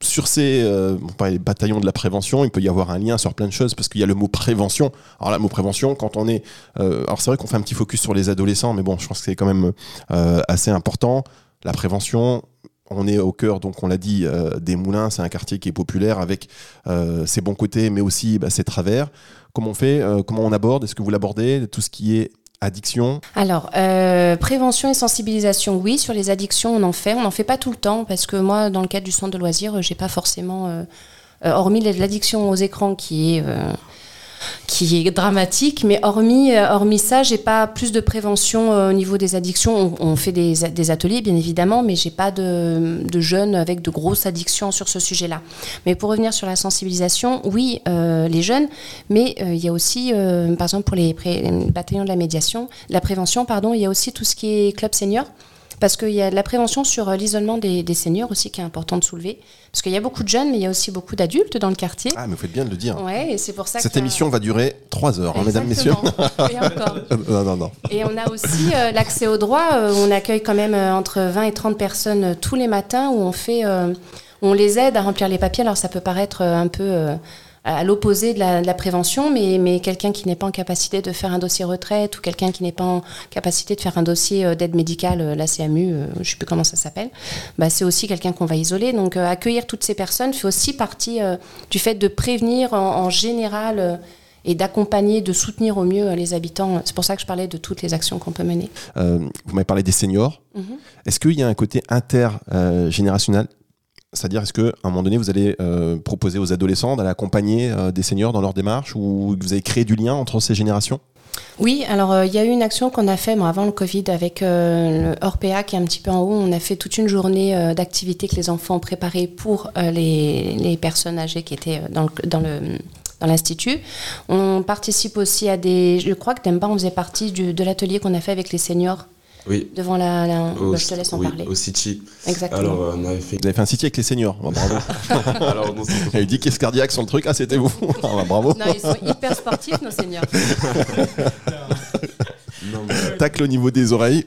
Speaker 2: sur ces euh, des bataillons de la prévention, il peut y avoir un lien sur plein de choses parce qu'il y a le mot prévention. Alors le mot prévention, quand on est, euh, alors c'est vrai qu'on fait un petit focus sur les adolescents, mais bon, je pense que c'est quand même euh, assez important. La prévention, on est au cœur, donc on l'a dit, euh, des Moulins, c'est un quartier qui est populaire avec euh, ses bons côtés, mais aussi bah, ses travers. Comment on fait euh, Comment on aborde? Est-ce que vous l'abordez Tout ce qui est addiction?
Speaker 3: Alors, prévention et sensibilisation, oui. Sur les addictions, on en fait. On n'en fait pas tout le temps parce que moi, dans le cadre du centre de loisirs, j'ai pas forcément, hormis l'addiction aux écrans qui est qui est dramatique, mais hormis euh, hormis ça, j'ai pas plus de prévention euh, au niveau des addictions. On, fait des, des ateliers, bien évidemment, mais j'ai pas de, de jeunes avec de grosses addictions sur ce sujet-là. Mais pour revenir sur la sensibilisation, oui, euh, les jeunes, mais il y a aussi, par exemple, pour les bataillons de la médiation, la prévention, pardon, il y a aussi tout ce qui est club senior. Parce qu'il y a de la prévention sur euh, l'isolement des, des seniors aussi qui est important de soulever. Parce qu'il y a beaucoup de jeunes, mais il y a aussi beaucoup d'adultes dans le quartier.
Speaker 2: Ah, mais vous faites bien de le dire.
Speaker 3: Ouais, et c'est pour ça
Speaker 2: Cette
Speaker 3: que.
Speaker 2: émission va durer trois heures, hein, mesdames, messieurs.
Speaker 3: Exactement. Et encore.
Speaker 2: non, non, non.
Speaker 3: Et on a aussi euh, l'accès au droit. euh, où on accueille quand même euh, entre 20 et 30 personnes euh, tous les matins où on fait, euh, on les aide à remplir les papiers. Alors ça peut paraître euh, un peu euh, à l'opposé de la, de la prévention, mais, mais quelqu'un qui n'est pas en capacité de faire un dossier retraite ou quelqu'un qui n'est pas en capacité de faire un dossier euh, d'aide médicale, euh, la CMU, euh, je ne sais plus comment ça s'appelle, bah, c'est aussi quelqu'un qu'on va isoler. Donc euh, accueillir toutes ces personnes fait aussi partie euh, du fait de prévenir en, en général. euh, et d'accompagner, de soutenir au mieux les habitants. C'est pour ça que je parlais de toutes les actions qu'on peut mener.
Speaker 2: Vous m'avez parlé des seniors.
Speaker 3: Mhm.
Speaker 2: Est-ce qu'il y a un côté intergénérationnel C'est-à-dire, est-ce qu'à un moment donné, vous allez euh, proposer aux adolescents d'aller accompagner euh, des seniors dans leur démarche ou vous avez créé du lien entre ces générations?
Speaker 3: Oui, alors euh, il y a eu une action qu'on a fait bon, avant le Covid avec le Orpea qui est un petit peu en haut. On a fait toute une journée d'activités que les enfants ont préparées pour les, personnes âgées qui étaient dans l'institut. On participe aussi à des... Je crois que Demba, on faisait partie de l'atelier qu'on a fait avec les seniors
Speaker 4: Oui.
Speaker 3: devant la... la-
Speaker 4: Au,
Speaker 3: bah, je te laisse en
Speaker 4: oui,
Speaker 3: parler.
Speaker 4: au City.
Speaker 3: Exactement.
Speaker 4: Alors, euh, on avait fait.
Speaker 2: Vous avez fait un site avec les seniors. Bah, bravo.
Speaker 4: Alors, non, c'est-
Speaker 2: Il y a eu 10 caisses cardiaques sur le truc. Ah, c'était vous. Ah, bah, bravo.
Speaker 3: Non, ils sont hyper sportifs, nos seniors.
Speaker 4: non, mais-
Speaker 2: Tacle au niveau des oreilles.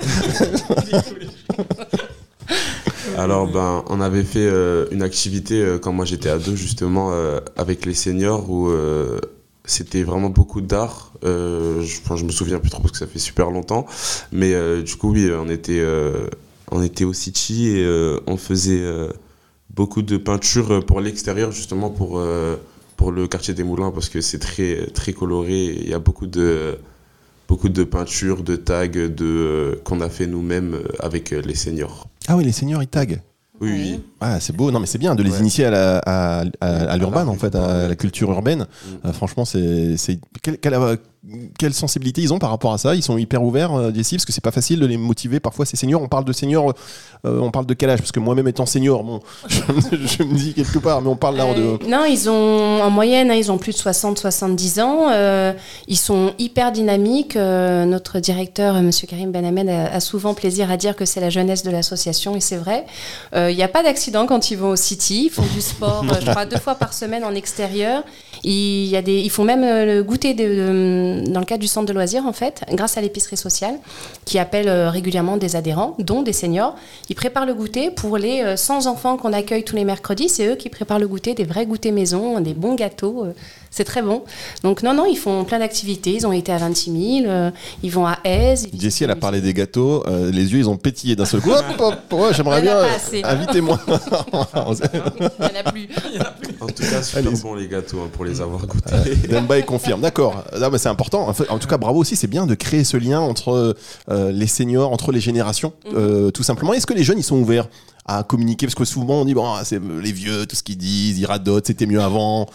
Speaker 4: Alors, ben, on avait fait euh, une activité euh, quand moi j'étais ado, justement, euh, avec les seniors, où euh, c'était vraiment beaucoup d'art. Euh, je, enfin, je me souviens plus trop parce que ça fait super longtemps. Mais euh, du coup, oui, on était, euh, on était au City et euh, on faisait euh, beaucoup de peinture pour l'extérieur, justement, pour, euh, pour le quartier des Moulins, parce que c'est très, très coloré. Il y a beaucoup de. Beaucoup de peintures, de tags de, euh, qu'on a fait nous-mêmes avec les seniors.
Speaker 2: Ah oui, les seniors, ils taguent.
Speaker 4: Oui,
Speaker 3: Oui.
Speaker 2: Ah, c'est beau. Non, mais c'est bien de les
Speaker 4: Ouais.
Speaker 2: initier à, la- à, à, à l'urbain, en fait, à la culture urbaine.
Speaker 4: Mm.
Speaker 2: Euh, franchement, c'est. c'est- Quelle, quelle, euh, quelle sensibilité ils ont par rapport à ça? Ils sont hyper ouverts, euh, ici, parce que c'est pas facile de les motiver. Parfois, ces seniors, on parle de seniors, euh, on parle de quel âge? Parce que moi-même étant senior, bon, je, me- je me dis quelque part, mais on parle là
Speaker 3: Euh,
Speaker 2: de.
Speaker 3: non, ils ont en moyenne, hein, ils ont plus de 60-70 ans. euh, ils sont hyper dynamiques. euh, notre directeur, euh, Monsieur Karim Ben Ahmed, a, a souvent plaisir à dire que c'est la jeunesse de l'association, et c'est vrai. Euh, Il n'y a pas d'accident quand ils vont au City. Ils font du sport, euh, je crois, deux fois par semaine en extérieur. Il y a des, ils font même euh, le goûter de- de- dans le cadre du centre de loisirs, en fait, grâce à l'épicerie sociale, qui appelle euh, régulièrement des adhérents, dont des seniors. Ils préparent le goûter pour les euh, 100 enfants qu'on accueille tous les mercredis. C'est eux qui préparent le goûter, des vrais goûters maison, des bons gâteaux. euh, c'est très bon. Donc non, non, ils font plein d'activités. Ils ont été à 26 000, euh, ils vont à Aise.
Speaker 2: Jessie, elle a parlé des gâteaux, euh, les yeux, ils ont pétillé d'un seul coup. Hop, hop, ouais, j'aimerais bien. euh. Invitez-moi.
Speaker 3: Il n'y en a plus.
Speaker 4: En tout cas, super bon les gâteaux hein, pour les avoir goûtés.
Speaker 2: Demba il confirme, d'accord. Non, mais c'est important. En, fait, en tout cas, bravo aussi. C'est bien de créer ce lien entre euh, les seniors, entre les générations, euh, tout simplement. Est-ce que les jeunes, ils sont ouverts à communiquer? Parce que souvent, on dit bon, ah, c'est les vieux, tout ce qu'ils disent, ils radotent, c'était mieux avant.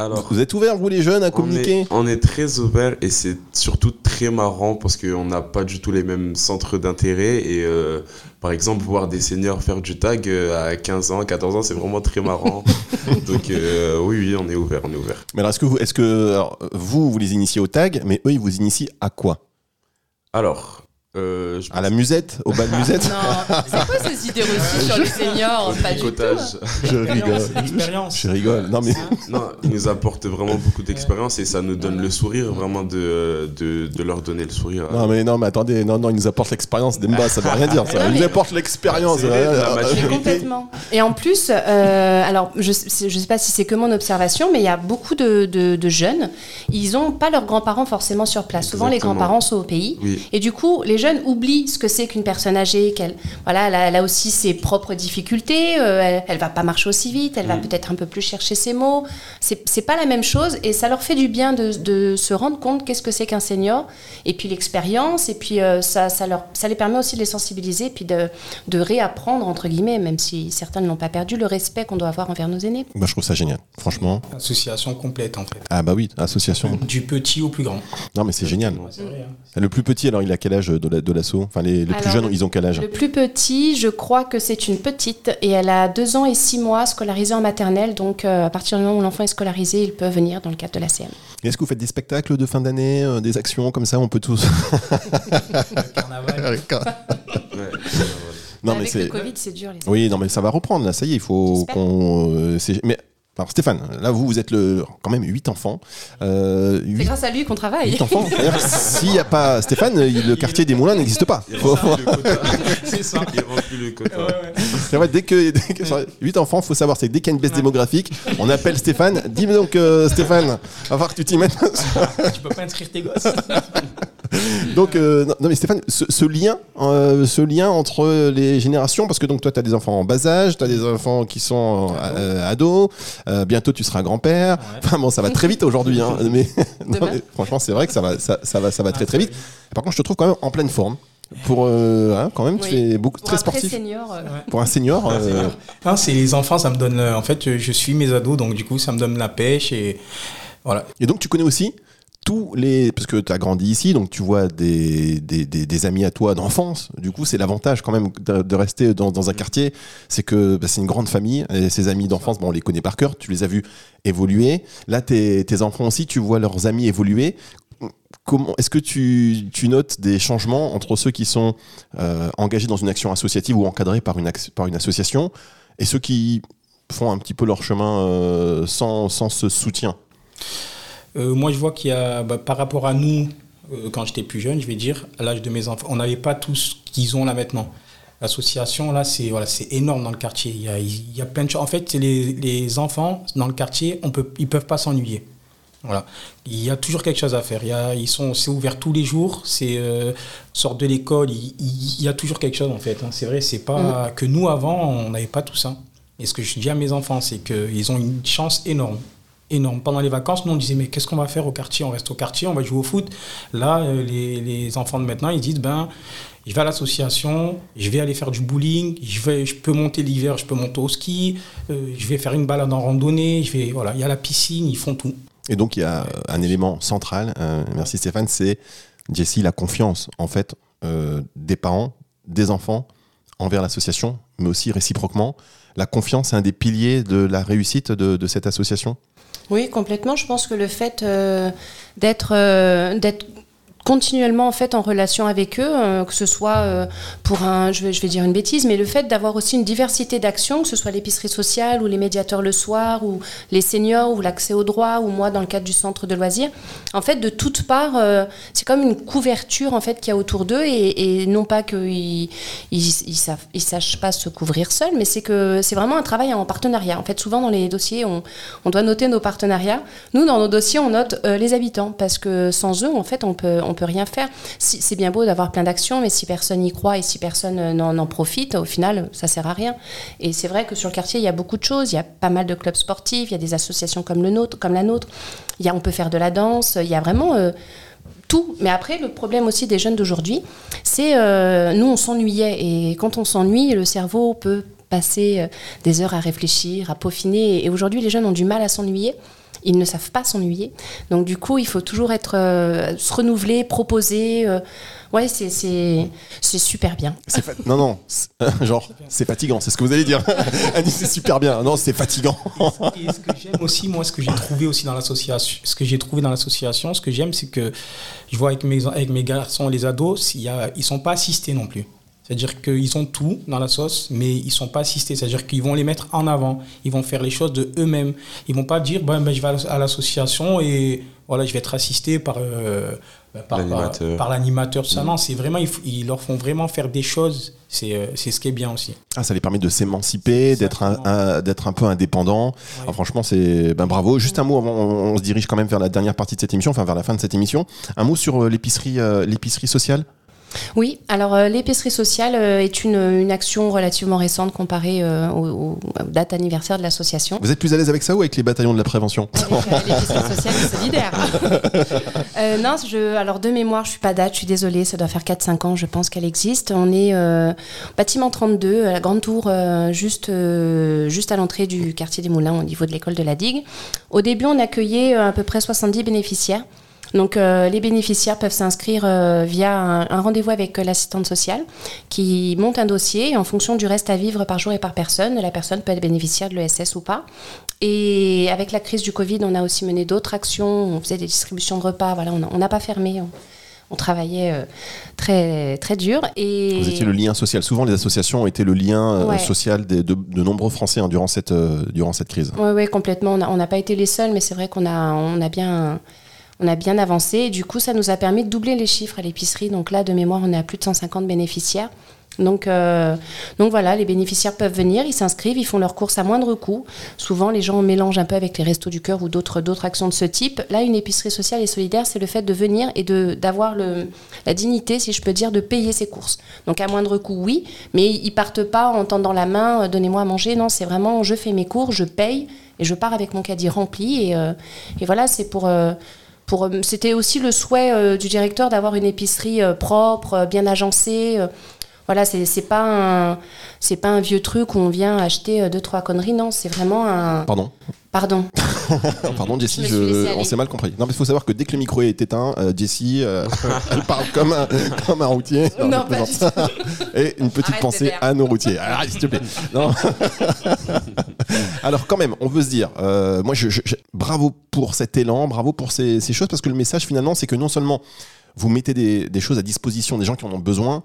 Speaker 4: Alors,
Speaker 2: Vous êtes ouverts, vous les jeunes, à
Speaker 4: on
Speaker 2: communiquer
Speaker 4: est, on est très ouvert et c'est surtout très marrant parce qu'on n'a pas du tout les mêmes centres d'intérêt. Et euh, par exemple, voir des seniors faire du tag euh, à 15 ans, 14 ans, c'est vraiment très marrant. Donc, euh, oui, oui, on est ouvert, on est ouvert.
Speaker 2: Mais alors, est-ce que, vous, est-ce que alors, vous, vous les initiez au tag, mais eux, ils vous initient à quoi?
Speaker 4: Alors, Euh, je
Speaker 2: À la musette, au bal musette
Speaker 3: Non, c'est quoi ces idées reçues sur les seniors Pas du tout.
Speaker 4: picotage.
Speaker 2: Je rigole.
Speaker 5: C'est l'expérience.
Speaker 2: Je rigole. Non mais
Speaker 4: Non, ils nous apportent vraiment beaucoup d'expérience et ça nous donne le sourire, vraiment de, de, de leur donner le sourire.
Speaker 2: non mais non mais attendez non non ils nous apportent l'expérience d'Emba ça veut rien dire ça.
Speaker 3: Non,
Speaker 2: Ils nous apportent l'expérience.
Speaker 3: Mais
Speaker 4: maturité.
Speaker 3: complètement. Et en plus, euh, alors je ne sais pas si c'est que mon observation, mais il y a beaucoup de, de- de jeunes, ils n'ont pas leurs grands-parents forcément sur place. Souvent, les grands-parents sont au pays.
Speaker 4: Oui.
Speaker 3: Et du coup, les jeunes oublient ce que c'est qu'une personne âgée, qu'elle voilà, elle a, elle a aussi ses propres difficultés, euh, elle, elle va pas marcher aussi vite, elle va
Speaker 4: Mm.
Speaker 3: peut-être un peu plus chercher ses mots. C'est c'est pas la même chose et ça leur fait du bien de, de se rendre compte qu'est-ce que c'est qu'un senior et puis l'expérience et puis euh, ça, ça, leur, ça les permet aussi de les sensibiliser et puis de, de réapprendre, entre guillemets, même si certains ne l'ont pas perdu, le respect qu'on doit avoir envers nos aînés.
Speaker 2: Bah, je trouve ça génial. Franchement.
Speaker 5: Association complète en fait.
Speaker 2: Ah bah oui association.
Speaker 5: Du petit au plus grand.
Speaker 2: Non mais c'est génial.
Speaker 5: Vrai. hein.
Speaker 2: Le plus petit alors il a quel âge de la- de l'assaut Enfin les, les plus jeunes ils ont quel âge?
Speaker 3: Le plus petit, je crois que c'est une petite et elle a deux ans et six mois scolarisée en maternelle. Donc euh, à partir du moment où l'enfant est scolarisé, il peut venir dans le cadre de la CM.
Speaker 2: Est-ce que vous faites des spectacles de fin d'année, euh, des actions comme ça? On peut tous.
Speaker 5: Le carnaval.
Speaker 4: Ouais.
Speaker 2: non mais
Speaker 3: Avec
Speaker 2: c'est.
Speaker 3: le Covid, c'est dur. Les
Speaker 2: Oui, non, mais ça va reprendre, là, ça y est, il faut
Speaker 3: J'espère.
Speaker 2: qu'on... euh, c'est- mais, alors Stéphane, là, vous, vous êtes le, quand même 8 enfants. Euh,
Speaker 3: C'est
Speaker 2: 8,
Speaker 3: grâce à lui qu'on travaille.
Speaker 2: enfants. C'est-à-dire, S'il n'y a pas Stéphane, le quartier des Moulins n'existe pas.
Speaker 5: C'est ça.
Speaker 4: Il remplit le quota.
Speaker 5: Ouais, ouais.
Speaker 2: dès que, dès que 8 enfants, faut savoir, c'est que dès qu'il y a une baisse démographique, on appelle Stéphane. Dis-moi donc, euh, Stéphane, va falloir que tu t'y mettes.
Speaker 5: Tu peux pas inscrire tes gosses.
Speaker 2: donc, euh, non, non, mais Stéphane, ce, ce lien, euh, ce lien entre les générations, parce que donc toi, tu as des enfants en bas âge, tu as des enfants qui sont euh, ados, euh, bientôt tu seras grand-père.
Speaker 5: Ouais.
Speaker 2: Enfin bon, ça va très vite aujourd'hui, hein, mais, non,
Speaker 3: Demain.
Speaker 2: mais franchement, c'est vrai que ça va, ça, ça va, ça va très très vite. Par contre, je te trouve quand même en pleine forme. Pour euh, hein, quand même, tu
Speaker 3: Oui.
Speaker 2: es beaucoup
Speaker 3: Pour
Speaker 2: très
Speaker 3: un
Speaker 2: sportif.
Speaker 3: pré-senior, euh,
Speaker 2: Pour un senior, euh,
Speaker 5: Hein, c'est les enfants, ça me donne. En fait, je suis mes ados, donc du coup, ça me donne la pêche et voilà.
Speaker 2: et donc tu connais aussi tous les parce que tu as grandi ici, donc tu vois des, des, des- des amis à toi d'enfance. Du coup, c'est l'avantage quand même de, de rester dans, dans un quartier, c'est que bah, c'est une grande famille. Et ces amis d'enfance, bon, on les connaît par cœur. Tu les as vus évoluer. Là, tes, tes enfants aussi, tu vois leurs amis évoluer. Comment est-ce que tu, tu notes des changements entre ceux qui sont euh, engagés dans une action associative ou encadrés par une, par une association et ceux qui font un petit peu leur chemin euh, sans, sans ce soutien?
Speaker 5: Euh, moi, je vois qu'il y a, bah, par rapport à nous, euh, quand j'étais plus jeune, je vais dire, à l'âge de mes enfants, on n'avait pas tout ce qu'ils ont là maintenant. L'association, là, c'est voilà, énorme dans le quartier. Il y a, il y a plein de choses. En fait, les, les enfants dans le quartier, on peut, ils peuvent pas s'ennuyer. Voilà. Il y a toujours quelque chose à faire. Il y a, ils sont, c'est ouvert tous les jours. C'est euh, sortent de l'école. Il, y a toujours quelque chose en fait. hein. C'est vrai. C'est pas que nous avant, on n'avait pas tout ça. Et ce que je dis à mes enfants, c'est qu'ils ont une chance énorme énorme. Pendant les vacances, nous on disait mais qu'est-ce qu'on va faire au quartier? On reste au quartier, on va jouer au foot. Là, euh, les, les enfants de maintenant, ils disent ben je vais à l'association, je vais aller faire du bowling, je vais, je peux monter l'hiver, je peux monter au ski, euh, je vais faire une balade en randonnée, je vais voilà, il y a la piscine, ils font tout.
Speaker 2: Et donc, il y a un élément central, euh, merci Stéphane, c'est, Jessie, la confiance, en fait, des parents, des enfants envers l'association, mais aussi réciproquement. La confiance est un des piliers de la réussite de, de cette association?
Speaker 3: Oui, complètement. Je pense que le fait euh, d'être euh, d'être continuellement en fait en relation avec eux, euh, que ce soit euh, pour un, je vais, je vais dire une bêtise, mais le fait d'avoir aussi une diversité d'actions, que ce soit l'épicerie sociale ou les médiateurs le soir ou les seniors ou l'accès aux droits ou moi dans le cadre du centre de loisirs, en fait de toutes parts, euh, c'est comme une couverture en fait qu'il y a autour d'eux et, non pas qu'ils ils, ils, ils sachent pas se couvrir seuls, mais c'est que c'est vraiment un travail en partenariat. En fait, souvent dans les dossiers, on, on doit noter nos partenariats. Nous, dans nos dossiers, on note les habitants parce que sans eux, en fait, on peut, on peut rien faire. C'est bien beau d'avoir plein d'actions, mais si personne n'y croit et si personne euh, n'en, n'en profite, au final, ça sert à rien. Et c'est vrai que sur le quartier, il y a beaucoup de choses. Il y a pas mal de clubs sportifs, il y a des associations comme le nôtre, comme la nôtre. Il y a, on peut faire de la danse. Il y a vraiment euh, tout. Mais après, le problème aussi des jeunes d'aujourd'hui, c'est euh, nous, on s'ennuyait. Et quand on s'ennuie, le cerveau peut passer euh, des heures à réfléchir, à peaufiner. Et aujourd'hui, les jeunes ont du mal à s'ennuyer. Ils ne savent pas s'ennuyer. Donc du coup, il faut toujours être, euh, se renouveler, proposer. euh, ouais, c'est, c'est, c'est super bien.
Speaker 2: C'est fa- Non, non, c'est- genre, c'est fatigant, c'est ce que vous allez dire. Annie, c'est super bien. Non, c'est fatigant.
Speaker 5: Et ce que j'aime aussi, moi, ce que j'ai trouvé aussi dans l'association, ce que j'ai trouvé dans l'association, ce que j'aime, c'est que je vois avec mes, avec mes garçons, les ados, il y a, ils sont pas assistés non plus. C'est-à-dire qu'ils ont tout dans la sauce, mais ils sont pas assistés. C'est-à-dire qu'ils vont les mettre en avant. Ils vont faire les choses de eux-mêmes. Ils vont pas dire, ben, ben, je vais à l'association et voilà, je vais être assisté par, euh, ben, par,
Speaker 4: L'animateur.
Speaker 5: par Ça, non, c'est vraiment, ils, leur font vraiment faire des choses. C'est euh, c'est ce qui est bien aussi.
Speaker 2: Ah, ça les permet de s'émanciper, d'être un, un- d'être un peu indépendant. Ah, franchement, c'est ben, bravo. Juste un mot avant, on, on se dirige quand même vers la dernière partie de cette émission, enfin vers la fin de cette émission. Un mot sur euh, l'épicerie, euh, l'épicerie sociale?
Speaker 3: Oui, alors euh, l'épicerie sociale euh, est une, une action relativement récente comparée euh, aux, aux dates anniversaires de l'association.
Speaker 2: Vous êtes plus à l'aise avec ça ou avec les bataillons de la prévention?
Speaker 3: L'épicerie sociale et solidaire. Non, je, alors de mémoire, je suis pas date, je suis désolée, ça doit faire 4-5 ans, je pense qu'elle existe. On est bâtiment 32, à la grande tour, juste, juste à l'entrée du quartier des Moulins, au niveau de l'école de la Digue. Au début, on accueillait à peu près 70 bénéficiaires. Donc euh, les bénéficiaires peuvent s'inscrire euh, via un, un rendez-vous avec euh, l'assistante sociale qui monte un dossier et en fonction du reste à vivre par jour et par personne, la personne peut être bénéficiaire de l'ESS ou pas. Et avec la crise du Covid, on a aussi mené d'autres actions, on faisait des distributions de repas, voilà, on n'a pas fermé, on, on travaillait euh, très, très dur. Et
Speaker 2: Vous étiez le lien social. Souvent, les associations ont été le lien
Speaker 3: Ouais.
Speaker 2: social des- de, de nombreux Français hein, durant, cette, euh, durant cette crise.
Speaker 3: Oui, ouais, complètement. On n'a on n'a pas été les seuls, mais c'est vrai qu'on a, on a, bien, on a bien avancé. Et du coup, ça nous a permis de doubler les chiffres à l'épicerie. Donc là, de mémoire, on est à plus de 150 bénéficiaires. Donc, euh, donc voilà, les bénéficiaires peuvent venir, ils s'inscrivent, ils font leurs courses à moindre coût. Souvent, les gens mélangent un peu avec les restos du cœur ou d'autres actions de ce type. Là, une épicerie sociale et solidaire, c'est le fait de venir et de d'avoir la dignité, si je peux dire, de payer ses courses. Donc à moindre coût, oui, mais ils partent pas en tendant la main, euh, donnez-moi à manger. Non, c'est vraiment, je fais mes cours, je paye et je pars avec mon caddie rempli. Et, euh, et voilà, c'est pour. Pour, euh, C'était aussi le souhait euh, du directeur d'avoir une épicerie euh, propre, bien agencée. Voilà, c'est c'est pas un c'est pas un vieux truc où on vient acheter euh, deux trois conneries. Non, c'est vraiment un.
Speaker 2: Pardon.
Speaker 3: Pardon.
Speaker 2: Pardon, Jessie,
Speaker 3: Je
Speaker 2: je- on s'est mal compris. Non, mais il faut savoir que dès que le micro est éteint, euh, Jessie, euh, elle parle comme un, comme un routier.
Speaker 3: Non, pas.
Speaker 2: Et une petite
Speaker 3: Arrête,
Speaker 2: pensée à nos routiers. Alors, s'il te plaît. Non. Alors, quand même, on veut se dire, euh, moi, je, je- je- bravo pour cet élan, bravo pour ces, ces choses, parce que le message, finalement, c'est que non seulement vous mettez des, des choses à disposition des gens qui en ont besoin,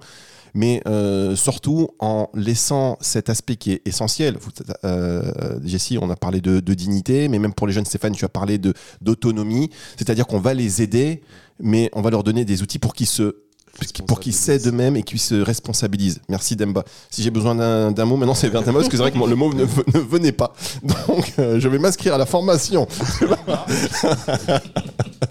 Speaker 2: mais euh, surtout en laissant cet aspect qui est essentiel. Vous, euh, Jessie, on a parlé de, de dignité, mais même pour les jeunes, Stéphane, tu as parlé de d'autonomie, c'est-à-dire qu'on va les aider, mais on va leur donner des outils pour qu'ils se pour qu'ils s'aident eux-mêmes et qu'ils se responsabilisent. Merci Demba. Si j'ai besoin d'un d'un mot, maintenant c'est vers Demba, parce que c'est vrai que le mot ne, ne venait pas. Donc euh, je vais m'inscrire à la formation.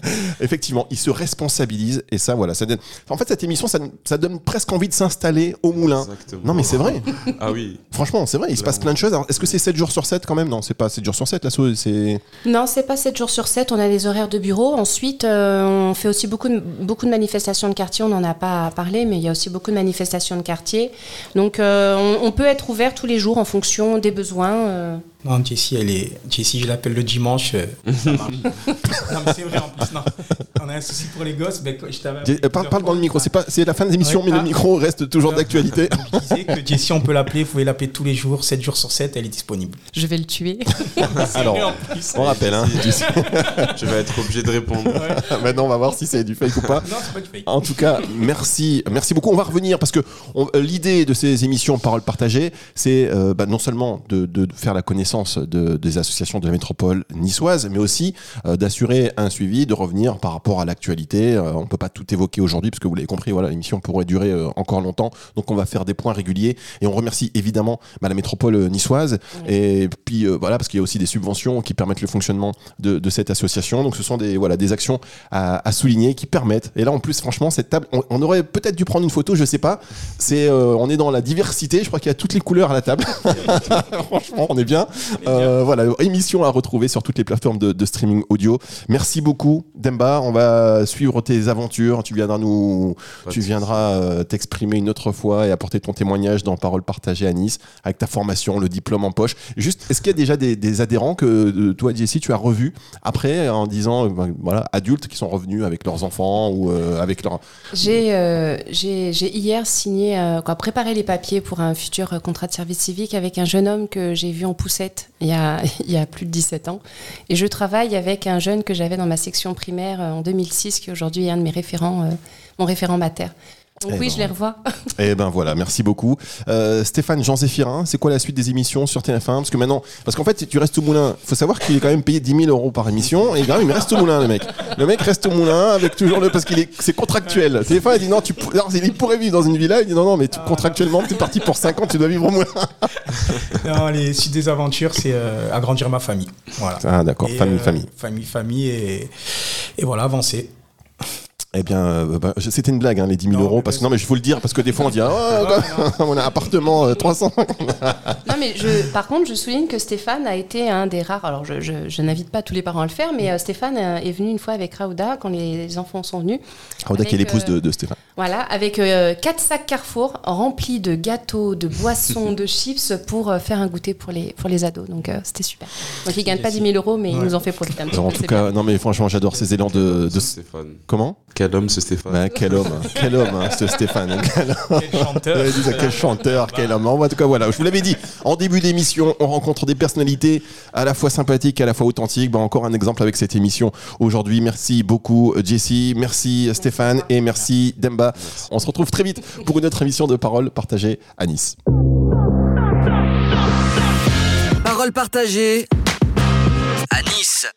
Speaker 2: Effectivement, ils se responsabilisent et ça, voilà. Ça donne... En fait, cette émission, ça, ça donne presque envie de s'installer au moulin.
Speaker 4: Exactement.
Speaker 2: Non, mais c'est vrai.
Speaker 4: Ah oui.
Speaker 2: Franchement, c'est vrai. Il se passe plein de choses. Est-ce que c'est 7 jours sur 7 quand même? Non, c'est pas 7 jours sur 7. L'assaut, c'est.
Speaker 3: Non, c'est pas 7 jours sur 7, on a des horaires de bureau. Ensuite, euh, on fait aussi beaucoup de, beaucoup de manifestations de quartier, on n'en a pas parlé, mais il y a aussi beaucoup de manifestations de quartier. Donc, euh, on, on peut être ouvert tous les jours en fonction des besoins. euh.
Speaker 5: Non, Jessie, elle est. Jessie, je l'appelle le dimanche. euh, ça marche. non, mais c'est vrai en plus. Non. On a un souci pour les gosses. Ben, je
Speaker 2: Euh, parle, dans le micro. C'est pas, c'est la fin de l'émission,
Speaker 5: Ouais,
Speaker 2: mais
Speaker 5: ah.
Speaker 2: le micro reste toujours d'actualité.
Speaker 5: Je disais que Jessie, on peut l'appeler. Vous pouvez l'appeler tous les jours, 7 jours sur 7. Elle est disponible.
Speaker 3: Je vais le tuer.
Speaker 2: Alors,
Speaker 5: vrai, en plus.
Speaker 2: on rappelle. Hein,
Speaker 4: Je vais être obligé de répondre.
Speaker 2: Maintenant, on va voir si c'est du fake ou pas.
Speaker 5: Non, c'est pas du fake.
Speaker 2: En tout cas, merci, merci beaucoup. On va revenir parce que on- euh, l'idée de ces émissions Parole partagée, c'est euh, bah, non seulement de, de faire la connaissance de- des associations de la métropole niçoise, mais aussi euh, d'assurer un suivi, de revenir par rapport à l'actualité. Euh, on peut pas tout évoquer aujourd'hui parce que vous l'avez compris, voilà, l'émission pourrait durer euh, encore longtemps. Donc, on va faire des points réguliers et on remercie évidemment bah, la métropole niçoise et puis voilà parce qu'il y a aussi des subventions qui permettent le fonctionnement de, de cette association. Donc, ce sont des voilà des actions à, à souligner qui permettent. Et là, en plus, franchement, cette table, on, on aurait peut-être dû prendre une photo, je sais pas. C'est, on est dans la diversité. Je crois qu'il y a toutes les couleurs à la table. franchement, on est bien. Euh, voilà, émission à retrouver sur toutes les plateformes de, de streaming audio. Merci beaucoup, Demba. On va suivre tes aventures. Tu viendras nous, tu viendras euh, t'exprimer une autre fois et apporter ton témoignage dans Parole partagée à Nice avec ta formation, le diplôme en poche. Juste, est-ce qu'il y a déjà des, des adhérents que euh, toi, Jessie, tu as revus après en disant, ben, voilà, adultes qui sont revenus avec leurs enfants ou euh, avec leur.
Speaker 3: J'ai euh, j'ai- j'ai hier signé, euh, quoi, préparé les papiers pour un futur contrat de service civique avec un jeune homme que j'ai vu en poussette il y, a, il y a plus de 17 ans. Et je travaille avec un jeune que j'avais dans ma section primaire euh, en 2006, qui aujourd'hui est un de mes référents, euh, mon référent mater. Donc
Speaker 2: Eh
Speaker 3: oui,
Speaker 2: ben,
Speaker 3: je les revois.
Speaker 2: Eh ben voilà, merci beaucoup. Euh, Stéphane Jean Zéphirin, c'est quoi la suite des émissions sur TF1 Parce que maintenant, parce qu'en fait, tu restes au moulin. faut savoir qu'il est quand même payé 10 000 euros par émission et même, il reste au moulin, le mec. Le mec reste au moulin avec toujours le. Parce qu'il est, c'est contractuel. TF1, il dit non, tu, il pourrait vivre dans une villa. Il dit non, non, mais tu- contractuellement, tu es parti pour 5 ans, tu dois vivre au moulin.
Speaker 5: Non, les suites des aventures, c'est euh, agrandir ma famille. Voilà.
Speaker 2: Ah, d'accord,
Speaker 5: Et,
Speaker 2: famille,
Speaker 5: euh,
Speaker 2: famille.
Speaker 5: Famille, famille et, et voilà, avancer.
Speaker 2: Eh bien, euh, bah, je- c'était une blague, hein, les 10 000
Speaker 5: Non,
Speaker 2: euros. Parce que non, mais il faut le dire, parce que des fois, on dit ah, quoi, on a un appartement euh, 300.
Speaker 3: Non, mais je, par contre, je souligne que Stéphane a été un des rares. Alors, je, je- je n'invite pas tous les parents à le faire, mais euh, Stéphane euh, est venu une fois avec Raouda quand les enfants sont venus.
Speaker 2: Rauda, qui est l'épouse
Speaker 3: euh,
Speaker 2: de, de Stéphane.
Speaker 3: Voilà, avec euh, quatre sacs Carrefour remplis de gâteaux, de boissons, de chips pour euh, faire un goûter pour les, pour les ados. Donc, euh, c'était super. Donc, ils ne gagnent pas 10 000 euros, mais ils nous ont fait profiter un petit
Speaker 2: Alors, en
Speaker 3: peu.
Speaker 2: tout cas,
Speaker 3: bien.
Speaker 2: non, mais franchement, j'adore ces élans de. de...
Speaker 4: Stéphane.
Speaker 2: Comment?
Speaker 4: Quel homme ce Stéphane
Speaker 2: Ben, quel homme, hein, quel homme, hein, ce Stéphane. Quel
Speaker 5: Quel chanteur.
Speaker 2: Ouais, quel chanteur, quel homme. En tout cas, voilà, je vous l'avais dit, en début d'émission, on rencontre des personnalités à la fois sympathiques, à la fois authentiques. Ben, encore un exemple avec cette émission aujourd'hui. Merci beaucoup, Jessie, merci Stéphane et merci Demba. On se retrouve très vite pour une autre émission de Parole partagée à Nice.
Speaker 1: Parole partagée à Nice.